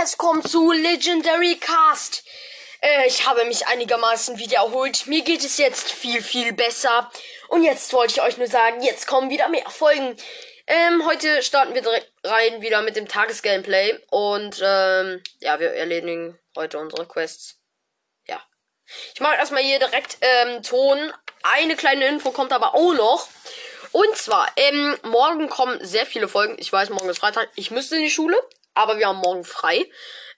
Jetzt kommt zu Legendary Cast. Äh, ich habe mich einigermaßen wieder erholt. Mir geht es jetzt viel, viel besser. Und jetzt wollte ich euch nur sagen, jetzt kommen wieder mehr Folgen. Ähm, heute starten wir direkt rein wieder mit dem Tagesgameplay. Und, ähm, ja, wir erledigen heute unsere Quests. Ja. Ich mache erstmal hier direkt, ähm, Ton. Eine kleine Info kommt aber auch noch. Und zwar, ähm, morgen kommen sehr viele Folgen. Ich weiß, morgen ist Freitag. Ich müsste in die Schule, aber wir haben morgen frei.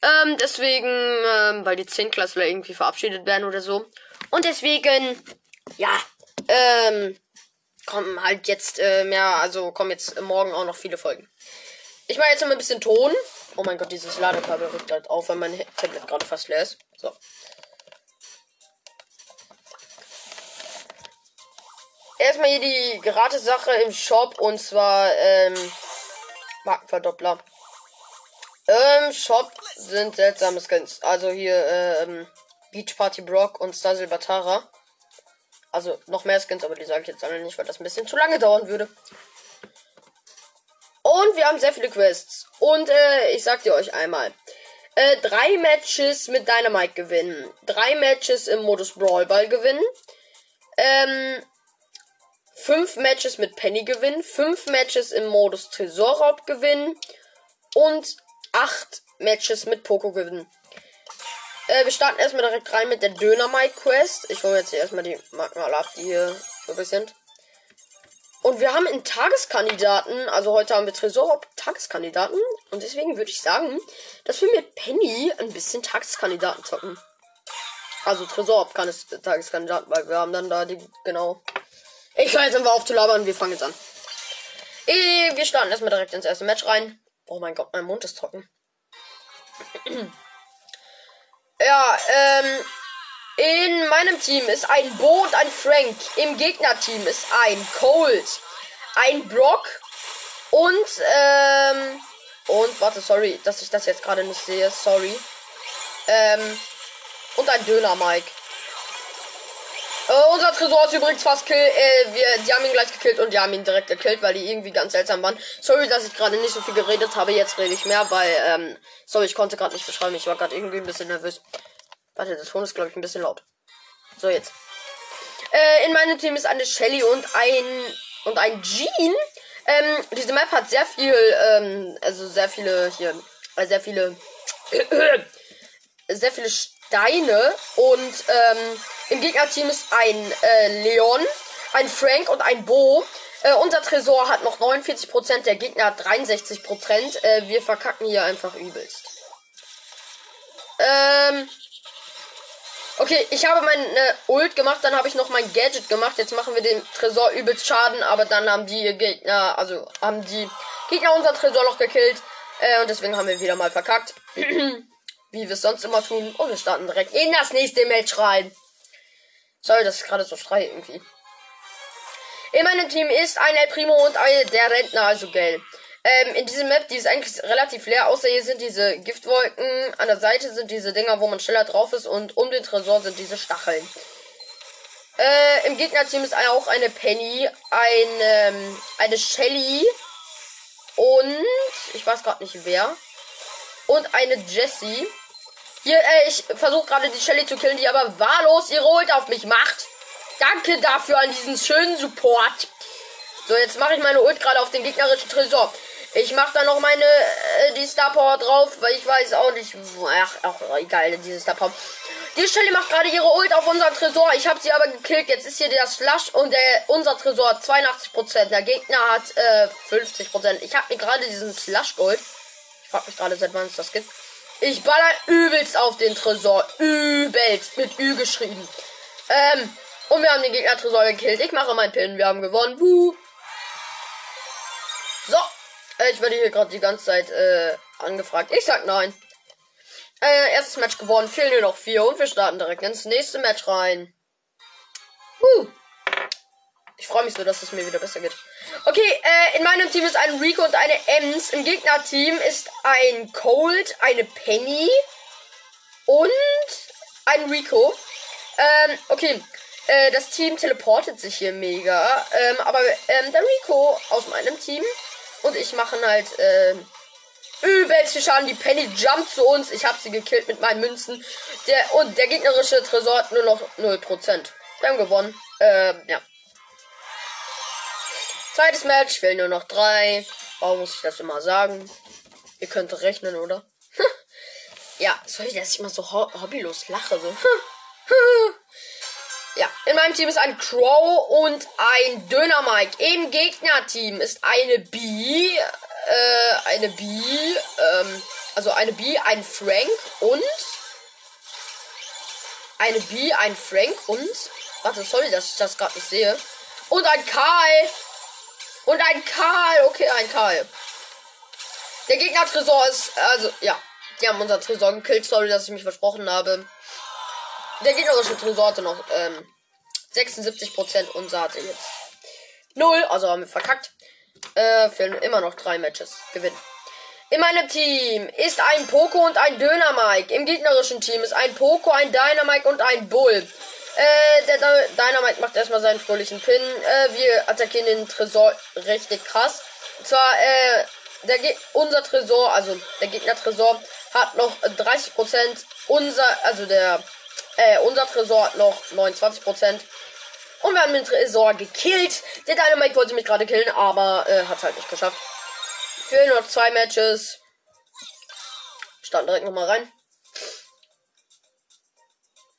Ähm, deswegen, ähm, weil die Zehntklässler irgendwie verabschiedet werden oder so. Und deswegen, ja, ähm, kommen halt jetzt äh, mehr, also kommen jetzt morgen auch noch viele Folgen. Ich mache jetzt noch ein bisschen Ton. Oh mein Gott, dieses Ladekabel rückt halt auf, weil mein Tablet gerade fast leer ist. So. erstmal hier die gratis Sache im Shop und zwar ähm, Markenverdoppler. Ähm, Shop sind seltsame Skins. Also hier ähm, Beach Party Brock und Star Batara. Also noch mehr Skins, aber die sage ich jetzt alle nicht, weil das ein bisschen zu lange dauern würde. Und wir haben sehr viele Quests. Und äh, ich sag dir euch einmal. Äh, drei Matches mit Dynamite gewinnen. Drei Matches im Modus Brawlball gewinnen. Ähm, fünf Matches mit Penny gewinnen, fünf Matches im Modus Tresorraub gewinnen und acht Matches mit Poco gewinnen. Äh, wir starten erstmal direkt rein mit der Dynamite Quest. Ich hole jetzt erstmal die Marken alle ab, die hier übrig sind. Und wir haben einen Tageskandidaten, also heute haben wir Tresorraub Tageskandidaten. Und deswegen würde ich sagen, dass wir mit Penny ein bisschen Tageskandidaten zocken. Also es Tageskandidaten, weil wir haben dann da die, genau, ich höre jetzt einfach auf zu labern. Wir fangen jetzt an. Eh, wir starten erstmal direkt ins erste Match rein. Oh mein Gott, mein Mund ist trocken. ja, ähm. In meinem Team ist ein Bo und ein Frank. Im Gegnerteam ist ein Cold, ein Brock und, ähm. Und, warte, sorry, dass ich das jetzt gerade nicht sehe. Sorry. Ähm. Und ein Döner Mike. Äh, unser Tresor ist übrigens fast kill. Äh, wir, die haben ihn gleich gekillt und die haben ihn direkt gekillt, weil die irgendwie ganz seltsam waren. Sorry, dass ich gerade nicht so viel geredet habe. Jetzt rede ich mehr, weil, ähm, sorry, ich konnte gerade nicht beschreiben. Ich war gerade irgendwie ein bisschen nervös. Warte, das Ton ist, glaube ich, ein bisschen laut. So, jetzt. Äh, in meinem Team ist eine Shelly und ein, und ein Jean. Ähm, diese Map hat sehr viel, ähm, also sehr viele hier, äh, sehr viele, sehr viele Steine und, ähm, im Gegnerteam ist ein äh, Leon, ein Frank und ein Bo. Äh, unser Tresor hat noch 49%, der Gegner hat 63%. Äh, wir verkacken hier einfach übelst. Ähm. Okay, ich habe meine Ult gemacht, dann habe ich noch mein Gadget gemacht. Jetzt machen wir dem Tresor übelst Schaden, aber dann haben die Gegner, also haben die Gegner unser Tresor noch gekillt. Äh, und deswegen haben wir wieder mal verkackt. Wie wir es sonst immer tun. Und wir starten direkt in das nächste Match rein. Sorry, das ist gerade so Schrei irgendwie. In meinem Team ist ein El Primo und ein, der Rentner, also Gell. Ähm, in diesem Map, die ist eigentlich relativ leer, außer hier sind diese Giftwolken. An der Seite sind diese Dinger, wo man schneller drauf ist und um den Tresor sind diese Stacheln. Äh, im Gegnerteam ist auch eine Penny, ein, ähm, eine Shelly und ich weiß gerade nicht wer. Und eine Jessie. Hier, äh, ich versuche gerade die Shelly zu killen, die aber wahllos ihre Ult auf mich macht. Danke dafür an diesen schönen Support. So, jetzt mache ich meine Ult gerade auf den gegnerischen Tresor. Ich mache da noch meine, äh, die Star Power drauf, weil ich weiß auch nicht, ach, ach egal, diese Star Power. Die Shelly macht gerade ihre Ult auf unseren Tresor. Ich habe sie aber gekillt. Jetzt ist hier das Flash und der, unser Tresor hat 82%. Der Gegner hat äh, 50%. Ich habe mir gerade diesen Flash geholt. Ich frage mich gerade, seit wann es das gibt. Ich baller übelst auf den Tresor. Übelst. Mit Ü geschrieben. Ähm. Und wir haben den Gegner Tresor gekillt. Ich mache meinen Pin. Wir haben gewonnen. Buh. So. Ich werde hier gerade die ganze Zeit äh, angefragt. Ich sag nein. Äh, erstes Match gewonnen. Fehlen nur noch vier. Und wir starten direkt ins nächste Match rein. Huh. Ich freue mich so, dass es mir wieder besser geht. Okay, äh, in meinem Team ist ein Rico und eine Ems. Im Gegnerteam ist ein Cold, eine Penny und ein Rico. Ähm, okay. Äh, das Team teleportet sich hier mega. Ähm, aber ähm, der Rico aus meinem Team und ich machen halt ähm, übelst viel Schaden. Die Penny jumpt zu uns. Ich habe sie gekillt mit meinen Münzen. Der, und der gegnerische Tresor hat nur noch 0%. Wir haben gewonnen. Ähm, ja. Zweites Match, fehlen nur noch drei. Warum muss ich das immer sagen? Ihr könnt rechnen, oder? ja, sorry, dass ich mal so ho hobbylos lache. So. ja, in meinem Team ist ein Crow und ein Döner Mike. Im Gegnerteam ist eine B, äh, eine B, ähm, also eine B, ein Frank und eine B, ein Frank und warte, sorry, dass ich das gerade nicht sehe. Und ein Karl. Und ein Karl. Okay, ein Karl. Der Gegner Tresor ist, also, ja. Die haben unser Tresor gekillt. Sorry, dass ich mich versprochen habe. Der gegnerische Tresor hatte noch, ähm, 76%. Unser hatte jetzt 0. Also haben wir verkackt. Äh, fehlen immer noch drei Matches. Gewinnen. In meinem Team ist ein Poco und ein Döner Mike. Im gegnerischen Team ist ein Poco, ein Dynamite und ein Bull. Äh, der Dynamite macht erstmal seinen fröhlichen Pin. Äh, wir attackieren den Tresor richtig krass. Und zwar, äh, der Ge unser Tresor, also der Gegner Tresor, hat noch 30%. Unser, also der, äh, unser Tresor hat noch 29%. Und wir haben den Tresor gekillt. Der Dynamite wollte mich gerade killen, aber äh, hat halt nicht geschafft. Fehlen noch zwei Matches. Starten direkt nochmal rein.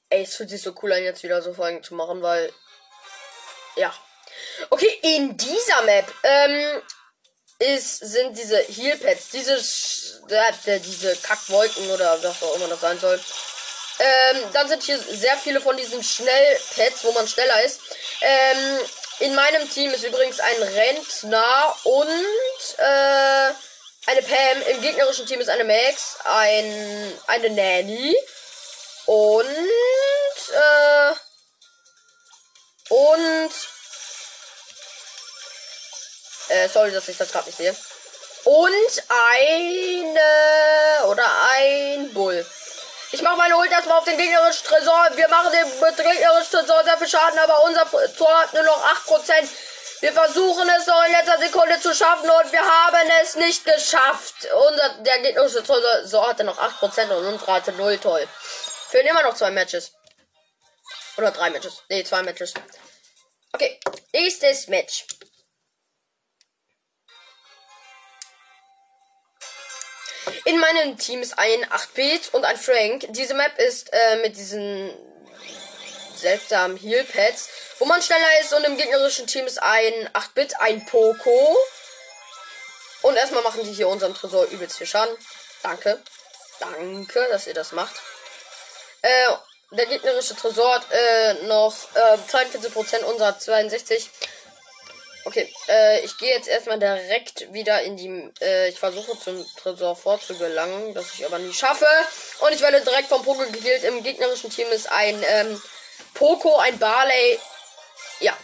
Ey, es fühlt sich so cool an, jetzt wieder so Folgen zu machen, weil. Ja. Okay, in dieser Map ähm, ist, sind diese Heal Pads, diese, äh, diese Kackwolken oder was auch immer das sein soll. Ähm, dann sind hier sehr viele von diesen Schnellpads, wo man schneller ist. Ähm, in meinem Team ist übrigens ein Rentner und äh, eine Pam. Im gegnerischen Team ist eine Max, ein, eine Nanny und äh, und äh, sorry, dass ich das gerade nicht sehe. Und eine oder ein Bull. Ich mache meine Ult erstmal auf den gegnerischen Tresor. Wir machen den gegnerischen Tresor sehr viel Schaden, aber unser Tor hat nur noch 8%. Wir versuchen es noch in letzter Sekunde zu schaffen und wir haben es nicht geschafft. Unser, der gegnerische Tresor hatte noch 8% und unsere hatte 0. Toll. Fehlen immer noch zwei Matches. Oder drei Matches. Ne, zwei Matches. Okay, nächstes Match. In meinem Team ist ein 8-Bit und ein Frank. Diese Map ist äh, mit diesen seltsamen Heal-Pads, wo man schneller ist und im gegnerischen Team ist ein 8-Bit, ein Poco. Und erstmal machen die hier unseren Tresor übelst viel Schaden. Danke. Danke, dass ihr das macht. Äh, der gegnerische Tresor hat äh, noch äh, 42%, unser 62. Okay, äh, ich gehe jetzt erstmal direkt wieder in die. Äh, ich versuche zum Tresor vorzugelangen, das ich aber nie schaffe. Und ich werde direkt vom Poco gekillt. Im gegnerischen Team ist ein ähm, Poco, ein Barley. Ja.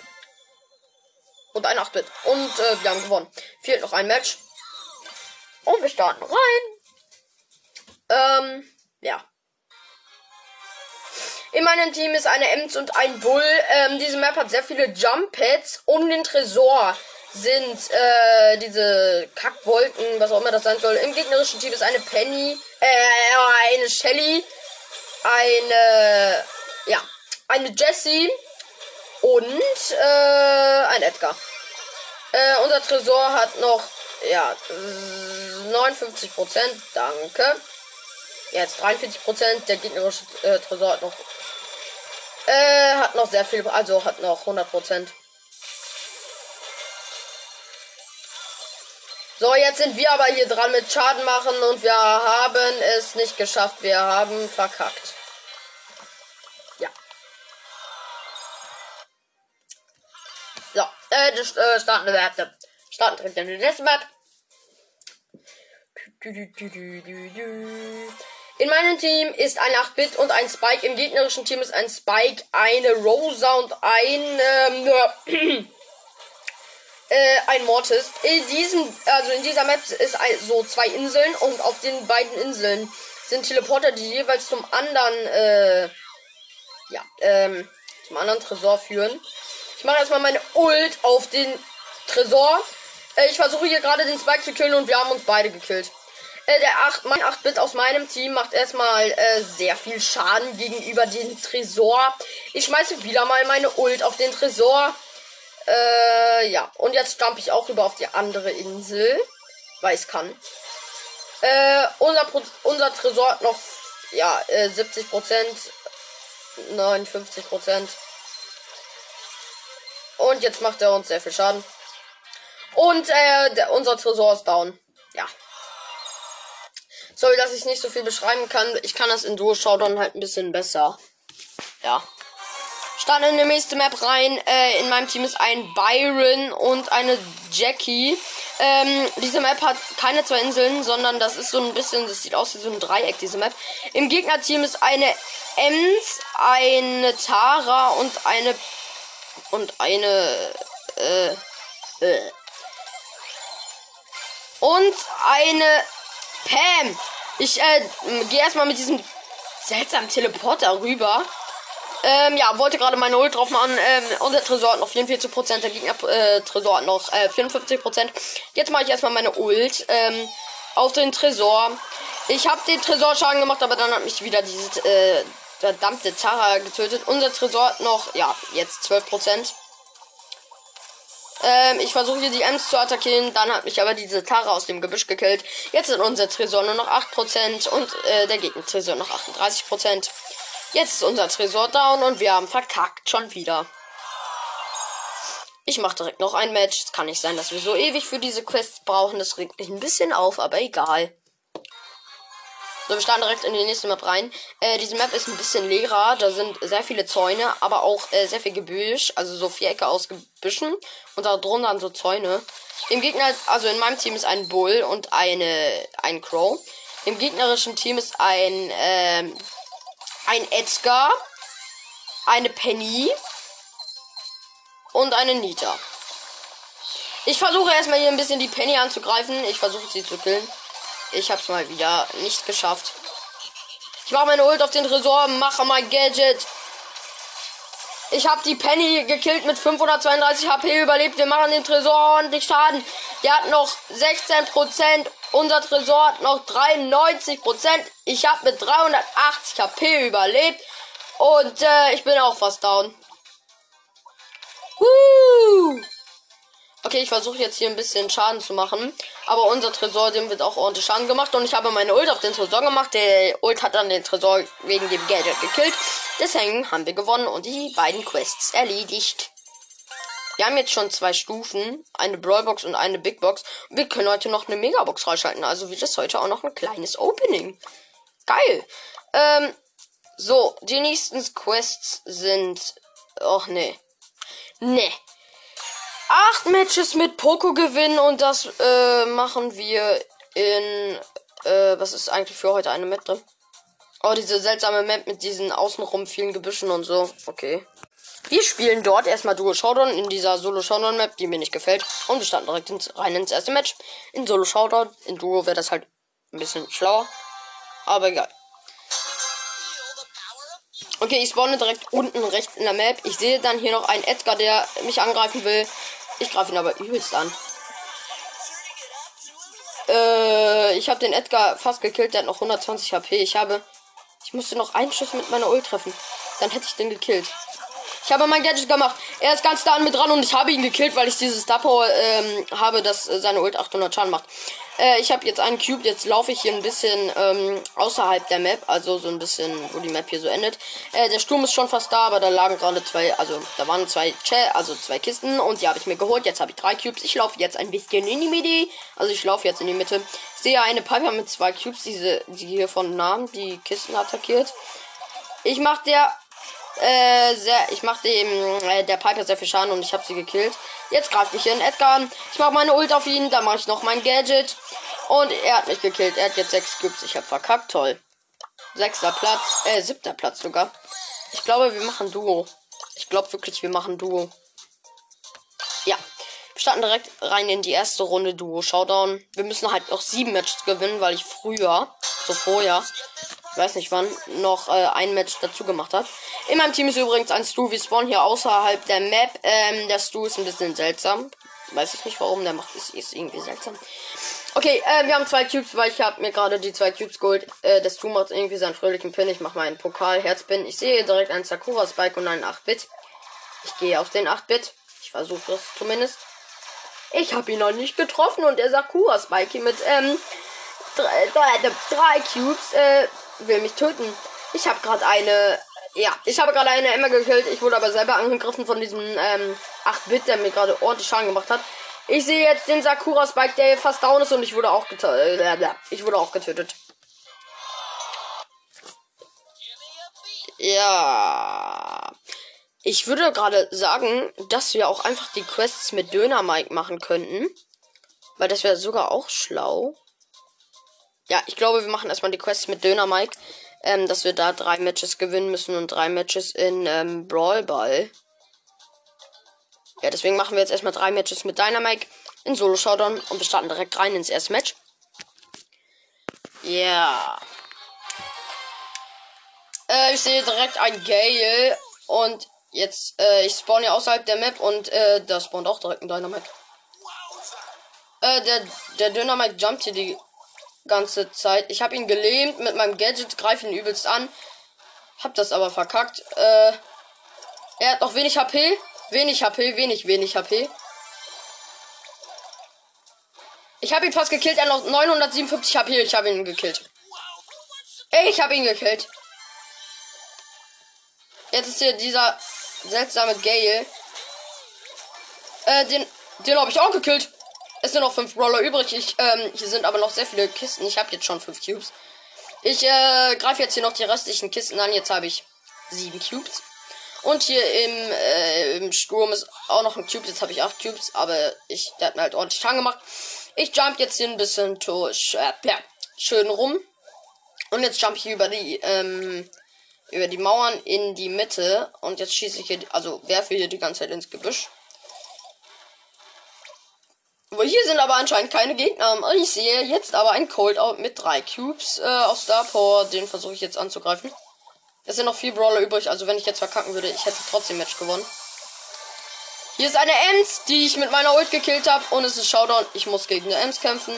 Und ein 8-Bit. Und äh, wir haben gewonnen. Fehlt noch ein Match. Und wir starten rein. Ähm, ja. In meinem Team ist eine Ems und ein Bull. Ähm, diese Map hat sehr viele Jump Pads. Um den Tresor sind äh, diese Kackwolken, was auch immer das sein soll. Im gegnerischen Team ist eine Penny, äh, eine Shelly, eine, ja, eine Jessie und äh, ein Edgar. Äh, unser Tresor hat noch, ja, 59 Prozent. Danke. Jetzt 43 Prozent. Der gegnerische äh, Tresor hat noch äh, hat noch sehr viel, also hat noch 100 Prozent. So, jetzt sind wir aber hier dran mit Schaden machen und wir haben es nicht geschafft. Wir haben verkackt. Ja. So, äh, das, äh, starten wir Werte. Starten direkt in nächste Map. In meinem Team ist ein 8-Bit und ein Spike. Im gegnerischen Team ist ein Spike, eine Rosa und ein ähm, äh, ein Mortis. In diesem, also in dieser Map ist so zwei Inseln und auf den beiden Inseln sind Teleporter, die jeweils zum anderen, äh, ja, ähm, zum anderen Tresor führen. Ich mache erstmal meine Ult auf den Tresor. Äh, ich versuche hier gerade den Spike zu killen und wir haben uns beide gekillt. Äh, der 8, mein 8-Bit aus meinem Team macht erstmal äh, sehr viel Schaden gegenüber dem Tresor. Ich schmeiße wieder mal meine Ult auf den Tresor. Äh, ja. Und jetzt jump ich auch rüber auf die andere Insel. Weil ich kann. Äh, unser, unser Tresor hat noch, ja, äh, 70 Prozent. 59 Prozent. Und jetzt macht er uns sehr viel Schaden. Und äh, der, unser Tresor ist down. Ja. Sorry, dass ich nicht so viel beschreiben kann. Ich kann das in Duo Showdown halt ein bisschen besser. Ja. Starten in die nächste Map rein. Äh, in meinem Team ist ein Byron und eine Jackie. Ähm, diese Map hat keine zwei Inseln, sondern das ist so ein bisschen, das sieht aus wie so ein Dreieck, diese Map. Im Gegnerteam ist eine Ems, eine Tara und eine und eine äh, äh, und eine Pam. Ich äh, gehe erstmal mit diesem seltsamen Teleporter rüber. Ähm, ja, wollte gerade meine Ult drauf machen. Ähm, unser Tresor hat noch 44%, der Gegner äh, Tresor hat noch äh, 54%. Jetzt mache ich erstmal meine Ult ähm, auf den Tresor. Ich habe den Tresor Schaden gemacht, aber dann hat mich wieder dieses äh, verdammte Tara getötet. Unser Tresor hat noch, ja, jetzt 12%. Ähm, ich versuche hier die Ems zu attackieren, dann hat mich aber diese Tara aus dem Gebüsch gekillt. Jetzt sind unser Tresor nur noch 8% und äh, der Gegner Tresor noch 38%. Jetzt ist unser Tresor down und wir haben verkackt schon wieder. Ich mache direkt noch ein Match. Es kann nicht sein, dass wir so ewig für diese Quests brauchen. Das regt mich ein bisschen auf, aber egal. So, wir starten direkt in die nächste Map rein. Äh, diese Map ist ein bisschen leerer. Da sind sehr viele Zäune, aber auch äh, sehr viel Gebüsch. Also so Vierecke aus Gebüschen. Und da drunter so Zäune. Im Gegner, also in meinem Team ist ein Bull und eine, ein Crow. Im gegnerischen Team ist ein, ähm, ein Edgar, eine Penny und eine Nita. Ich versuche erstmal hier ein bisschen die Penny anzugreifen. Ich versuche sie zu killen. Ich hab's mal wieder nicht geschafft. Ich mache meine Ult auf den Tresor, mache mein Gadget. Ich habe die Penny gekillt mit 532 HP überlebt. Wir machen den Tresor ordentlich Schaden. Der hat noch 16%. Unser Tresor hat noch 93%. Ich habe mit 380 HP überlebt. Und äh, ich bin auch fast down. Woo! Okay, ich versuche jetzt hier ein bisschen Schaden zu machen. Aber unser Tresor, dem wird auch ordentlich Schaden gemacht. Und ich habe meine Ult auf den Tresor gemacht. Der Ult hat dann den Tresor wegen dem Gadget gekillt. Deswegen haben wir gewonnen und die beiden Quests erledigt. Wir haben jetzt schon zwei Stufen, eine Brawlbox und eine Big Box. Wir können heute noch eine Megabox freischalten. Also wird es heute auch noch ein kleines Opening. Geil. Ähm, so, die nächsten Quests sind. Och nee. Nee acht Matches mit Poco gewinnen und das äh, machen wir in. Äh, was ist eigentlich für heute eine Map drin? Oh, diese seltsame Map mit diesen außenrum vielen Gebüschen und so. Okay. Wir spielen dort erstmal Duo Showdown in dieser Solo Showdown Map, die mir nicht gefällt. Und wir starten direkt ins, rein ins erste Match. In Solo Showdown. In Duo wäre das halt ein bisschen schlauer. Aber egal. Okay, ich spawne direkt unten rechts in der Map. Ich sehe dann hier noch einen Edgar, der mich angreifen will. Ich greife ihn aber übelst an. Äh, ich habe den Edgar fast gekillt. Der hat noch 120 HP. Ich habe. Ich musste noch einen Schuss mit meiner Ult treffen. Dann hätte ich den gekillt. Ich habe mein Gadget gemacht. Er ist ganz da an mir dran und ich habe ihn gekillt, weil ich dieses Star ähm, habe, dass äh, seine Ult 800 Schaden macht. Äh, ich habe jetzt einen Cube. Jetzt laufe ich hier ein bisschen ähm, außerhalb der Map. Also so ein bisschen, wo die Map hier so endet. Äh, der Sturm ist schon fast da, aber da lagen gerade zwei, also da waren zwei Ch also zwei Kisten und die habe ich mir geholt. Jetzt habe ich drei Cubes. Ich laufe jetzt ein bisschen in die Mitte. Also ich laufe jetzt in die Mitte. Ich sehe eine Piper mit zwei Cubes, diese, die hier von Namen die Kisten attackiert. Ich mache der äh, sehr, ich mache dem äh, der Piper sehr viel Schaden und ich habe sie gekillt. Jetzt greift mich in Edgar. Ich mache meine Ult auf ihn, dann mache ich noch mein Gadget und er hat mich gekillt. Er hat jetzt sechs Cubes. Ich habe verkackt, toll. Sechster Platz, äh siebter Platz sogar. Ich glaube, wir machen Duo. Ich glaube wirklich, wir machen Duo. Ja. Wir starten direkt rein in die erste Runde Duo Showdown. Wir müssen halt noch sieben Matches gewinnen, weil ich früher, so vorher, ich weiß nicht wann, noch äh, ein Match dazu gemacht habe. In meinem Team ist übrigens ein Stu. Wir spawnen hier außerhalb der Map. Ähm, der Stu ist ein bisschen seltsam. Weiß ich nicht warum. Der macht ist, ist irgendwie seltsam. Okay, äh, wir haben zwei Cubes, weil ich habe mir gerade die zwei Cubes geholt. Äh, das Tu macht irgendwie seinen fröhlichen Pin. Ich mache meinen Pokal Herzpin. Ich sehe direkt einen Sakura Spike und einen 8-Bit. Ich gehe auf den 8-Bit. Ich versuche das zumindest. Ich habe ihn noch nicht getroffen und der Sakura Spike mit ähm, drei, drei, drei Cubes äh, will mich töten. Ich habe gerade eine. Ja, ich habe gerade eine Emma gekillt. Ich wurde aber selber angegriffen von diesem ähm, 8-Bit, der mir gerade ordentlich Schaden gemacht hat. Ich sehe jetzt den Sakura Spike, der fast down ist und ich wurde auch getötet. Äh, ich wurde auch getötet. Ja. Ich würde gerade sagen, dass wir auch einfach die Quests mit Döner Mike machen könnten. Weil das wäre sogar auch schlau. Ja, ich glaube, wir machen erstmal die Quests mit Döner Mike. Ähm, dass wir da drei Matches gewinnen müssen und drei Matches in ähm, Brawl Ball. Ja, deswegen machen wir jetzt erstmal drei Matches mit Dynamite in Solo Showdown und wir starten direkt rein ins erste Match. Ja. Yeah. Äh, ich sehe direkt ein Gale und jetzt, äh, ich spawn ja außerhalb der Map und äh, da spawnt auch direkt ein Dynamite. Äh, der, der Dynamite jumpt hier die ganze Zeit. Ich habe ihn gelähmt mit meinem Gadget, greife ihn übelst an. Hab das aber verkackt. Äh, er hat noch wenig HP. Wenig HP, wenig, wenig HP. Ich habe ihn fast gekillt. Er hat noch 957 HP. Ich habe ihn gekillt. Ich habe ihn gekillt. Jetzt ist hier dieser seltsame Gale. Äh, den, den habe ich auch gekillt. Es sind noch fünf Brawler übrig. Ich, ähm, hier sind aber noch sehr viele Kisten. Ich habe jetzt schon fünf Cubes. Ich äh, greife jetzt hier noch die restlichen Kisten an. Jetzt habe ich sieben Cubes. Und hier im, äh, im Sturm ist auch noch ein Cube. Jetzt habe ich acht Cubes, aber ich, der hat mir halt ordentlich Schaden gemacht. Ich jump jetzt hier ein bisschen durch, äh, ja, schön rum. Und jetzt jump ich über die, ähm, über die Mauern in die Mitte. Und jetzt schieße ich hier, also werfe hier die ganze Zeit ins Gebüsch. Aber hier sind aber anscheinend keine Gegner. Ich sehe jetzt aber ein Cold Out mit drei Cubes äh, aus Star Power. Den versuche ich jetzt anzugreifen. Es sind noch vier Brawler übrig, also wenn ich jetzt verkacken würde, ich hätte trotzdem Match gewonnen. Hier ist eine Ems, die ich mit meiner Ult gekillt habe. Und es ist Showdown. Ich muss gegen eine Ems kämpfen.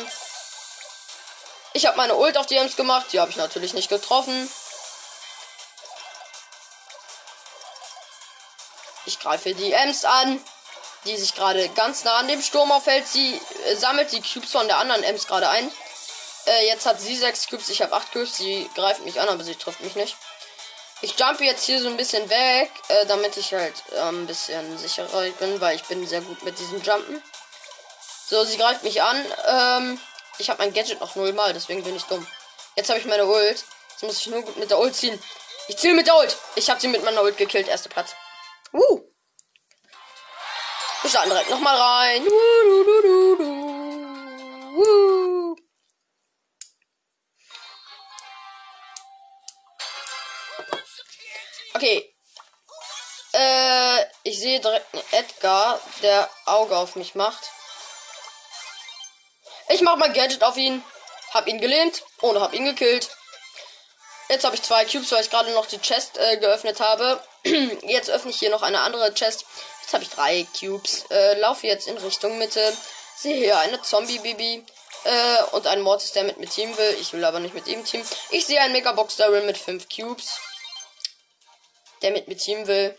Ich habe meine Ult auf die Ems gemacht. Die habe ich natürlich nicht getroffen. Ich greife die Ems an, die sich gerade ganz nah an dem Sturm aufhält. Sie äh, sammelt die Cubes von der anderen Ems gerade ein. Äh, jetzt hat sie sechs Cubes, ich habe acht Cubes. Sie greift mich an, aber sie trifft mich nicht. Ich jump jetzt hier so ein bisschen weg, äh, damit ich halt äh, ein bisschen sicherer bin, weil ich bin sehr gut mit diesem Jumpen. So, sie greift mich an. Ähm, ich habe mein Gadget noch nullmal, deswegen bin ich dumm. Jetzt habe ich meine Ult. Jetzt muss ich nur gut mit der Ult ziehen. Ich ziehe mit der Ult. Ich habe sie mit meiner Ult gekillt. Erster Platz. Uh. Wir starten direkt nochmal rein. Okay. Äh, ich sehe direkt einen Edgar, der Auge auf mich macht. Ich mach mein Gadget auf ihn. Hab ihn gelähmt und hab ihn gekillt. Jetzt habe ich zwei Cubes, weil ich gerade noch die Chest äh, geöffnet habe. jetzt öffne ich hier noch eine andere Chest. Jetzt habe ich drei Cubes. Äh, laufe jetzt in Richtung Mitte. Sehe hier eine Zombie-Bibi. Äh, und ein Mortis, der mit mir Team will. Ich will aber nicht mit ihm Team. Ich sehe einen Megabox Daryl mit fünf Cubes der mit mir Team will.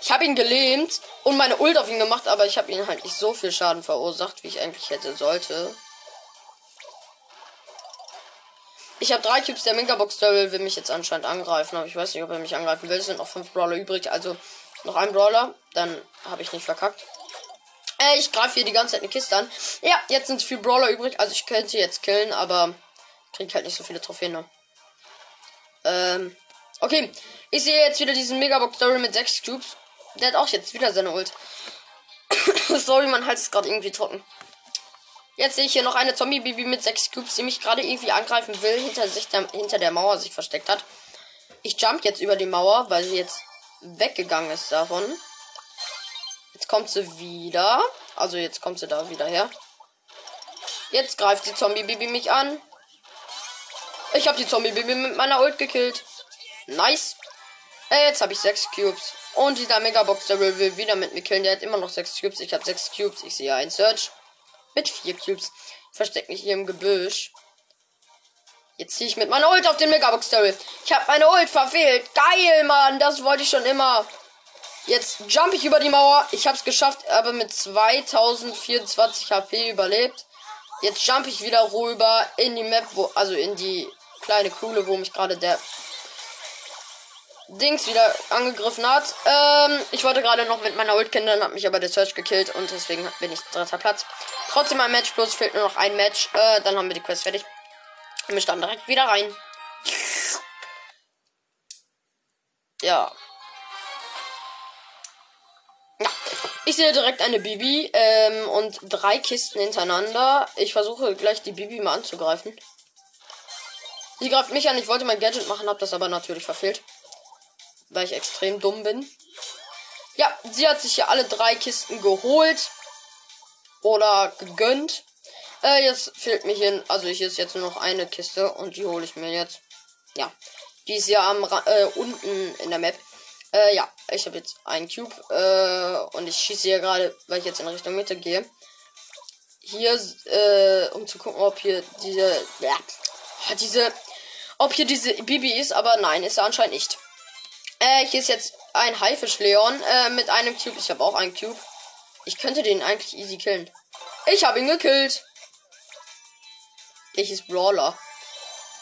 Ich habe ihn gelähmt und meine Ult auf ihn gemacht, aber ich habe ihn halt nicht so viel Schaden verursacht, wie ich eigentlich hätte sollte. Ich habe drei Cubes, der Megabox Devil will mich jetzt anscheinend angreifen, aber ich weiß nicht, ob er mich angreifen will. Es sind noch fünf Brawler übrig, also noch ein Brawler, dann habe ich nicht verkackt. Äh, ich greife hier die ganze Zeit eine Kiste an. Ja, jetzt sind vier Brawler übrig, also ich könnte jetzt killen, aber kriege halt nicht so viele Trophäen. Ne? Ähm, Okay, ich sehe jetzt wieder diesen Megabox Story mit 6 Cubes. Der hat auch jetzt wieder seine Ult. Sorry, man halt es gerade irgendwie trocken. Jetzt sehe ich hier noch eine Zombie-Bibi mit 6 Cubes, die mich gerade irgendwie angreifen will, hinter, sich der, hinter der Mauer sich versteckt hat. Ich jump jetzt über die Mauer, weil sie jetzt weggegangen ist davon. Jetzt kommt sie wieder. Also jetzt kommt sie da wieder her. Jetzt greift die Zombie-Bibi mich an. Ich habe die Zombie-Bibi mit meiner Ult gekillt. Nice. Äh, jetzt habe ich sechs Cubes. Und dieser Megabox, der will wieder mit mir killen. Der hat immer noch sechs Cubes. Ich habe sechs Cubes. Ich sehe einen Search. Mit vier Cubes. Versteck mich hier im Gebüsch. Jetzt ziehe ich mit meiner Ult auf den Megabox Turtle. Ich habe meine Ult verfehlt. Geil, Mann. Das wollte ich schon immer. Jetzt jump ich über die Mauer. Ich habe es geschafft, aber mit 2024 HP überlebt. Jetzt jump ich wieder rüber in die Map, wo, also in die kleine Kuhle, wo mich gerade der Dings wieder angegriffen hat. Ähm, ich wollte gerade noch mit meiner Ult kindern, hat mich aber der Search gekillt und deswegen bin ich dritter Platz. Trotzdem ein Match plus, fehlt nur noch ein Match. Äh, dann haben wir die Quest fertig. Wir starten direkt wieder rein. Ja. Ja. Ich sehe direkt eine Bibi ähm, und drei Kisten hintereinander. Ich versuche gleich die Bibi mal anzugreifen. Sie greift mich an. Ich wollte mein Gadget machen, habe das aber natürlich verfehlt. Weil ich extrem dumm bin. Ja, sie hat sich ja alle drei Kisten geholt. Oder gegönnt. Äh, jetzt fehlt mir hier, also hier ist jetzt nur noch eine Kiste und die hole ich mir jetzt. Ja, die ist ja am äh, unten in der Map. Äh, ja, ich habe jetzt einen Cube äh, und ich schieße hier gerade, weil ich jetzt in Richtung Mitte gehe. Hier, äh, um zu gucken, ob hier diese, ja, diese, ob hier diese Bibi ist, aber nein, ist er anscheinend nicht. Äh, hier ist jetzt ein Haifisch Leon äh, mit einem Cube. Ich habe auch einen Cube. Ich könnte den eigentlich easy killen. Ich habe ihn gekillt. Welches Brawler?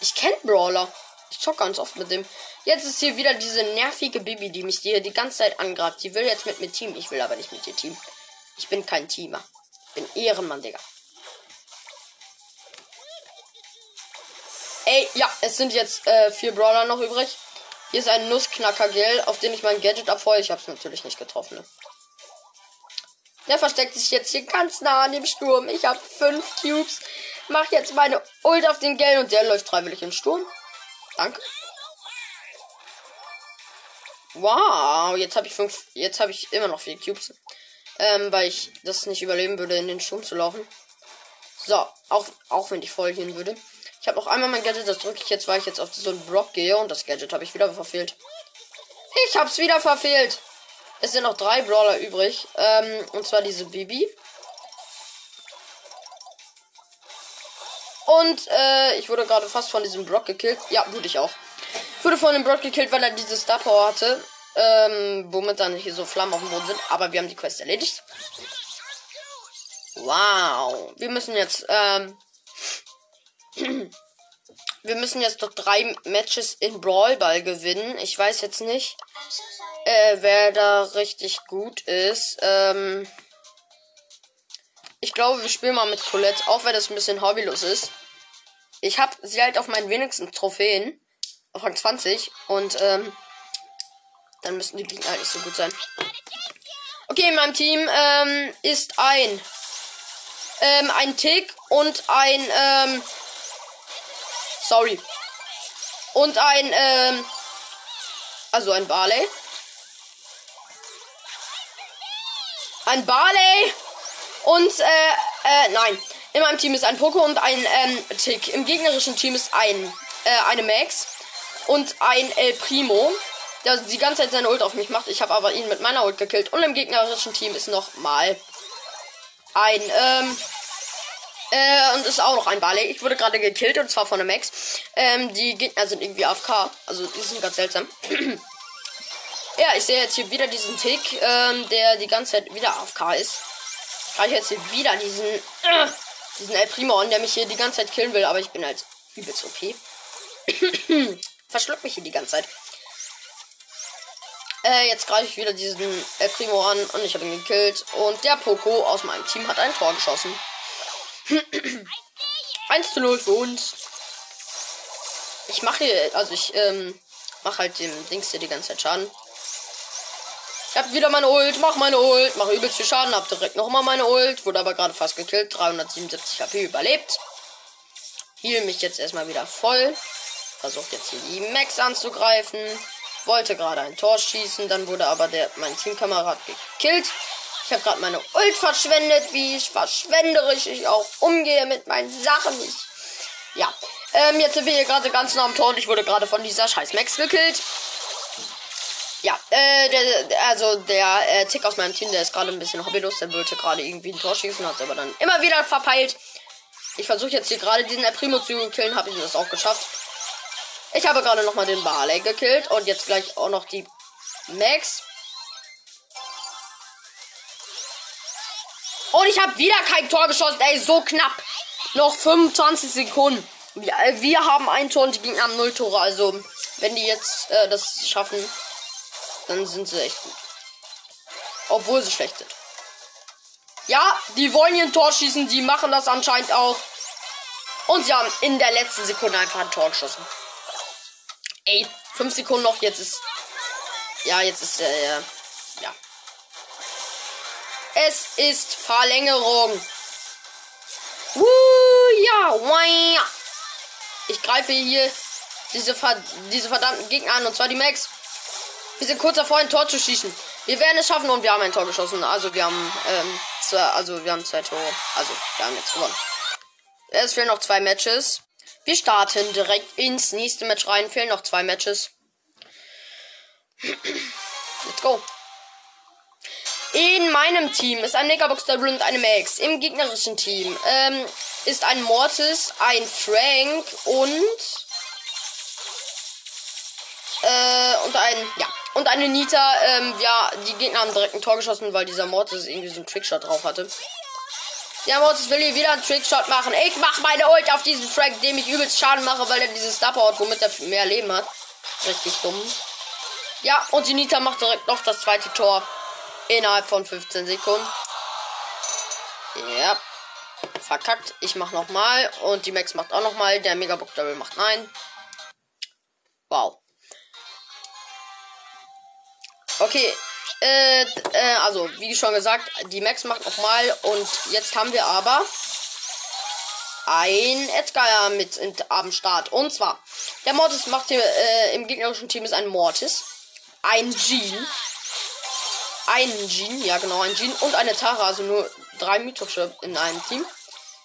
Ich kenne Brawler. Ich zock ganz oft mit dem. Jetzt ist hier wieder diese nervige Bibi, die mich hier die ganze Zeit angreift. Die will jetzt mit mir Team. Ich will aber nicht mit dir Team. Ich bin kein Teamer. Ich bin Ehrenmann, Digga. Ey, ja, es sind jetzt äh, vier Brawler noch übrig. Hier ist ein Nussknacker, gell, auf den ich mein Gadget abfeuere. Ich hab's natürlich nicht getroffen. Ne? Der versteckt sich jetzt hier ganz nah an dem Sturm. Ich habe fünf Cubes. Mach jetzt meine Ult auf den Gel und der läuft freiwillig im Sturm. Danke. Wow, jetzt habe ich fünf. Jetzt habe ich immer noch vier Cubes. Ähm, weil ich das nicht überleben würde, in den Sturm zu laufen. So, auch, auch wenn ich voll gehen würde. Ich habe noch einmal mein Gadget, das drücke ich jetzt, weil ich jetzt auf so einen Block gehe und das Gadget habe ich wieder verfehlt. Ich hab's wieder verfehlt. Es sind noch drei Brawler übrig. Ähm, und zwar diese Bibi. Und äh, ich wurde gerade fast von diesem Brock gekillt. Ja, wurde ich auch. Ich wurde von dem Brock gekillt, weil er diese Star Power hatte. Ähm, womit dann hier so Flammen auf dem Boden sind. Aber wir haben die Quest erledigt. Wow. Wir müssen jetzt, ähm, wir müssen jetzt noch drei Matches in Brawl Ball gewinnen. Ich weiß jetzt nicht, äh, wer da richtig gut ist. Ähm, ich glaube, wir spielen mal mit Colette, auch wenn das ein bisschen hobbylos ist. Ich habe sie halt auf meinen wenigsten Trophäen. Auf Rang 20. Und ähm, dann müssen die Gegner halt nicht so gut sein. Okay, in meinem Team ähm, ist ein ähm, ein Tick und ein ähm, sorry und ein ähm, also ein Barley. Ein Barley und, äh, äh, nein. In meinem Team ist ein Poco und ein, ähm, Tick. Im gegnerischen Team ist ein, äh, eine Max und ein El Primo, der die ganze Zeit seine Ult auf mich macht. Ich habe aber ihn mit meiner Ult gekillt. Und im gegnerischen Team ist noch mal ein, ähm, äh, und ist auch noch ein Barley. Ich wurde gerade gekillt und zwar von der Max. Ähm, die Gegner sind irgendwie AFK. Also, die sind ganz seltsam. ja, ich sehe jetzt hier wieder diesen Tick, ähm, der die ganze Zeit wieder AFK ist greife jetzt hier wieder diesen, äh, diesen El Primo an, der mich hier die ganze Zeit killen will, aber ich bin halt übelst OP. Verschluckt mich hier die ganze Zeit. Äh, jetzt greife ich wieder diesen El Primo an und ich habe ihn gekillt. Und der Poco aus meinem Team hat ein Tor geschossen. 1 zu 0 für uns. Ich mache hier, also ich ähm, mache halt dem Dings hier die ganze Zeit Schaden. Ich hab wieder meine Ult, mach meine Ult, mach übelst viel Schaden, hab direkt nochmal meine Ult, wurde aber gerade fast gekillt, 377 HP überlebt. Heal mich jetzt erstmal wieder voll. Versucht jetzt hier die Max anzugreifen. Wollte gerade ein Tor schießen, dann wurde aber der mein Teamkamerad gekillt. Ich habe gerade meine Ult verschwendet, wie ich verschwenderisch ich auch umgehe mit meinen Sachen. Ich, ja, ähm, jetzt sind wir hier gerade ganz nah am Tor und ich wurde gerade von dieser scheiß Max gekillt. Ja, äh, der, also der äh, Tick aus meinem Team, der ist gerade ein bisschen hobbylos. Der wollte gerade irgendwie ein Tor schießen, hat aber dann immer wieder verpeilt. Ich versuche jetzt hier gerade diesen El Primo zu killen. Habe ich das auch geschafft. Ich habe gerade nochmal den Barley gekillt. Und jetzt gleich auch noch die Max. Und ich habe wieder kein Tor geschossen. Ey, so knapp. Noch 25 Sekunden. Wir, äh, wir haben ein Tor und die Gegner haben null Tore. Also, wenn die jetzt äh, das schaffen, dann sind sie echt gut. Obwohl sie schlecht sind. Ja, die wollen hier ein Tor schießen. Die machen das anscheinend auch. Und sie haben in der letzten Sekunde einfach ein Tor geschossen. Ey, 5 Sekunden noch. Jetzt ist. Ja, jetzt ist. Äh, ja. Es ist Verlängerung. Uh, ja, wow. Ich greife hier diese, diese verdammten Gegner an, und zwar die Max. Wir sind kurz davor, ein Tor zu schießen. Wir werden es schaffen und wir haben ein Tor geschossen. Also wir haben, ähm, zwei, also wir haben zwei Tore. Also wir haben jetzt gewonnen. Es fehlen noch zwei Matches. Wir starten direkt ins nächste Match rein. Fehlen noch zwei Matches. Let's go. In meinem Team ist ein Megabox Double und eine Max. Im gegnerischen Team ähm, ist ein Mortis, ein Frank und äh, und ein ja und eine Nita. Ähm, ja, die Gegner haben direkt ein Tor geschossen, weil dieser Mortis irgendwie so einen Trickshot drauf hatte. Der Mortis will hier wieder einen Trickshot machen. Ich mache meine Ult auf diesen Frank, dem ich übelst Schaden mache, weil er dieses Star hat, womit er mehr Leben hat. Richtig dumm. Ja, und die Nita macht direkt noch das zweite Tor. Innerhalb von 15 Sekunden. Ja. Verkackt. Ich mach nochmal. Und die Max macht auch nochmal. Der Megabook Double macht nein. Wow. Okay. Äh, äh, also, wie schon gesagt, die Max macht nochmal. Und jetzt haben wir aber ein Edgar mit am Start. Und zwar, der Mortis macht hier äh, im gegnerischen Team ist ein Mortis. Ein Jean einen Jean, ja genau, ein Jean und eine Tara, also nur drei mythische in einem Team.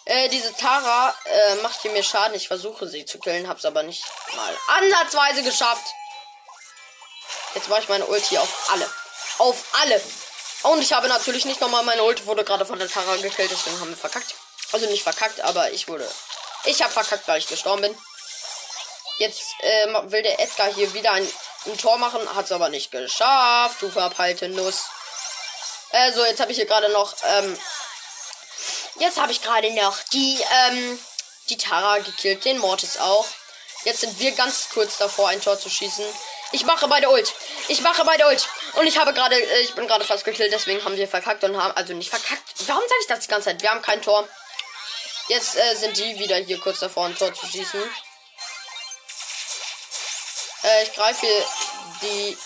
Äh, diese Tara äh, macht hier mir Schaden. Ich versuche sie zu killen, hab's aber nicht mal ansatzweise geschafft. Jetzt mache ich meine Ulti auf alle. Auf alle. Und ich habe natürlich nicht nochmal meine Ulti wurde gerade von der Tara gekillt, deswegen haben wir verkackt. Also nicht verkackt, aber ich wurde. Ich habe verkackt, weil ich gestorben bin. Jetzt äh, will der Edgar hier wieder ein, ein Tor machen, hat's aber nicht geschafft. Du verpeilte Nuss. Also, jetzt habe ich hier gerade noch, ähm, jetzt habe ich gerade noch die, ähm, die Tara gekillt, den Mortis auch. Jetzt sind wir ganz kurz davor, ein Tor zu schießen. Ich mache bei der Ult. Ich mache bei der Ult. Und ich habe gerade, äh, ich bin gerade fast gekillt, deswegen haben wir verkackt und haben, also nicht verkackt. Warum sage ich das die ganze Zeit? Wir haben kein Tor. Jetzt äh, sind die wieder hier kurz davor, ein Tor zu schießen. Äh, ich greife die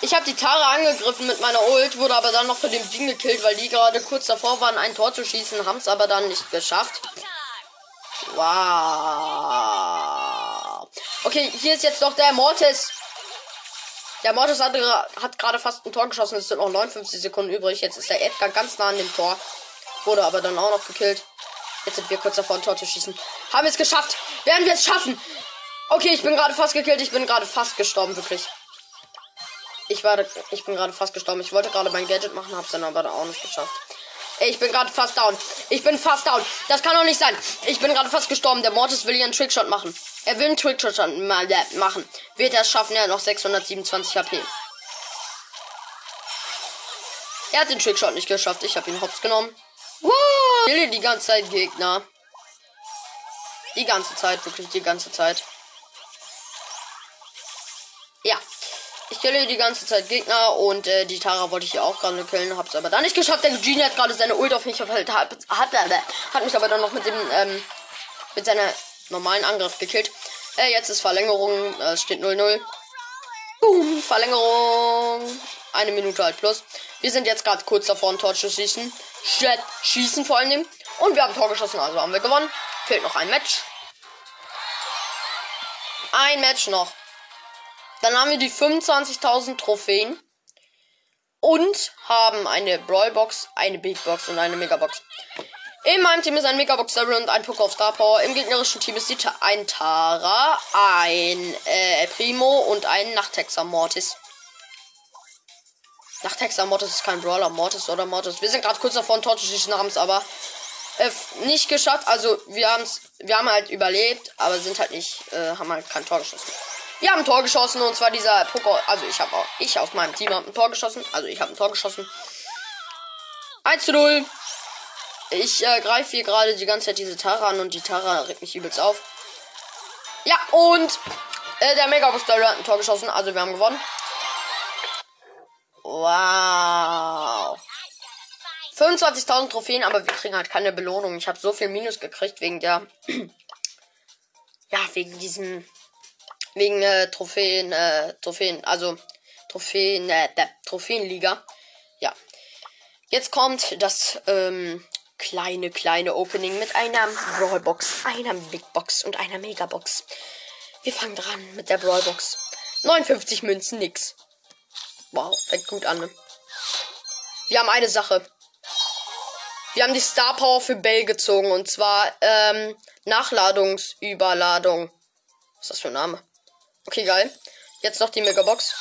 ich habe die Tara angegriffen mit meiner Ult, wurde aber dann noch von dem Ding gekillt, weil die gerade kurz davor waren, ein Tor zu schießen, haben es aber dann nicht geschafft. Wow. Okay, hier ist jetzt noch der Mortis. Der Mortis hat, hat gerade fast ein Tor geschossen. Es sind noch 59 Sekunden übrig. Jetzt ist der Edgar ganz nah an dem Tor. Wurde aber dann auch noch gekillt. Jetzt sind wir kurz davor, ein Tor zu schießen. Haben wir es geschafft? Werden wir es schaffen? Okay, ich bin gerade fast gekillt. Ich bin gerade fast gestorben, wirklich. Ich war, ich bin gerade fast gestorben. Ich wollte gerade mein Gadget machen, hab's dann aber auch nicht geschafft. Ich bin gerade fast down. Ich bin fast down. Das kann doch nicht sein. Ich bin gerade fast gestorben. Der Mortis will hier einen Trickshot machen. Er will einen Trickshot machen. Wird er es schaffen? Er hat noch 627 HP. Er hat den Trickshot nicht geschafft. Ich habe ihn hops genommen. Woo! Die ganze Zeit Gegner. Die ganze Zeit, wirklich die ganze Zeit. Ich kille die ganze Zeit Gegner und äh, die Tara wollte ich hier auch gerade killen, hab's aber dann nicht geschafft. Der Genie hat gerade seine Ult auf mich verfällt, hat, hat, hat mich aber dann noch mit dem ähm, mit seiner normalen Angriff gekillt. Äh, jetzt ist Verlängerung, äh, es steht 0-0. Boom, Verlängerung. Eine Minute halt plus. Wir sind jetzt gerade kurz davor, ein Tor zu schießen. Jet, schießen vor allem. Und wir haben Tor geschossen, also haben wir gewonnen. Fehlt noch ein Match. Ein Match noch. Dann haben wir die 25.000 Trophäen. Und haben eine Brawlbox, eine Big Box und eine Megabox. In meinem Team ist ein Megabox Double und ein Poker of Star Power. Im gegnerischen Team ist ein Tara, ein äh, Primo und ein Nachthexer Mortis. Nachthexer Mortis ist kein Brawler. Mortis oder Mortis. Wir sind gerade kurz davor, ein Tor zu haben es aber äh, nicht geschafft. Also wir haben's, wir haben halt überlebt, aber sind halt nicht, äh, haben halt kein Tor geschossen. Wir haben ein Tor geschossen und zwar dieser Poker, also ich habe auch, ich aus meinem Team habe ein Tor geschossen, also ich habe ein Tor geschossen. 1 zu 0. Ich äh, greife hier gerade die ganze Zeit diese Tara an und die Tara regt mich übelst auf. Ja, und äh, der Mega Booster hat ein Tor geschossen, also wir haben gewonnen. Wow. 25.000 Trophäen, aber wir kriegen halt keine Belohnung. Ich habe so viel Minus gekriegt wegen der. ja, wegen diesen. Wegen äh, Trophäen, äh, Trophäen, also Trophäen, äh, der Trophäenliga. Ja. Jetzt kommt das ähm, kleine, kleine Opening mit einer Brawlbox, einer Big Box und einer Megabox. Wir fangen dran mit der Brawlbox. 59 Münzen, nix. Wow, fängt gut an. Ne? Wir haben eine Sache. Wir haben die Star Power für Bell gezogen und zwar ähm, Nachladungsüberladung. Was ist das für ein Name? Okay, geil. Jetzt noch die Megabox.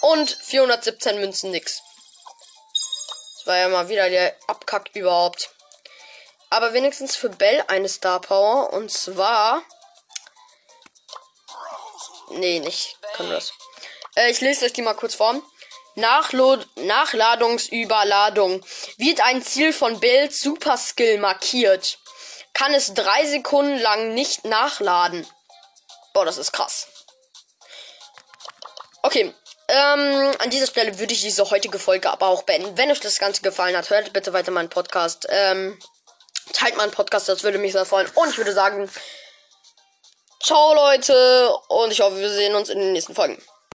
Und 417 Münzen nix. Das war ja mal wieder der Abkack überhaupt. Aber wenigstens für Bell eine Star Power. Und zwar. Nee, nicht. Kann das. Äh, ich lese euch die mal kurz vor. Nachlod Nachladungsüberladung. Wird ein Ziel von Bell Super Skill markiert, kann es drei Sekunden lang nicht nachladen. Boah, das ist krass. Okay, ähm, an dieser Stelle würde ich diese heutige Folge aber auch beenden. Wenn euch das Ganze gefallen hat, hört bitte weiter meinen Podcast. Ähm, teilt meinen Podcast, das würde mich sehr freuen. Und ich würde sagen, ciao Leute und ich hoffe, wir sehen uns in den nächsten Folgen.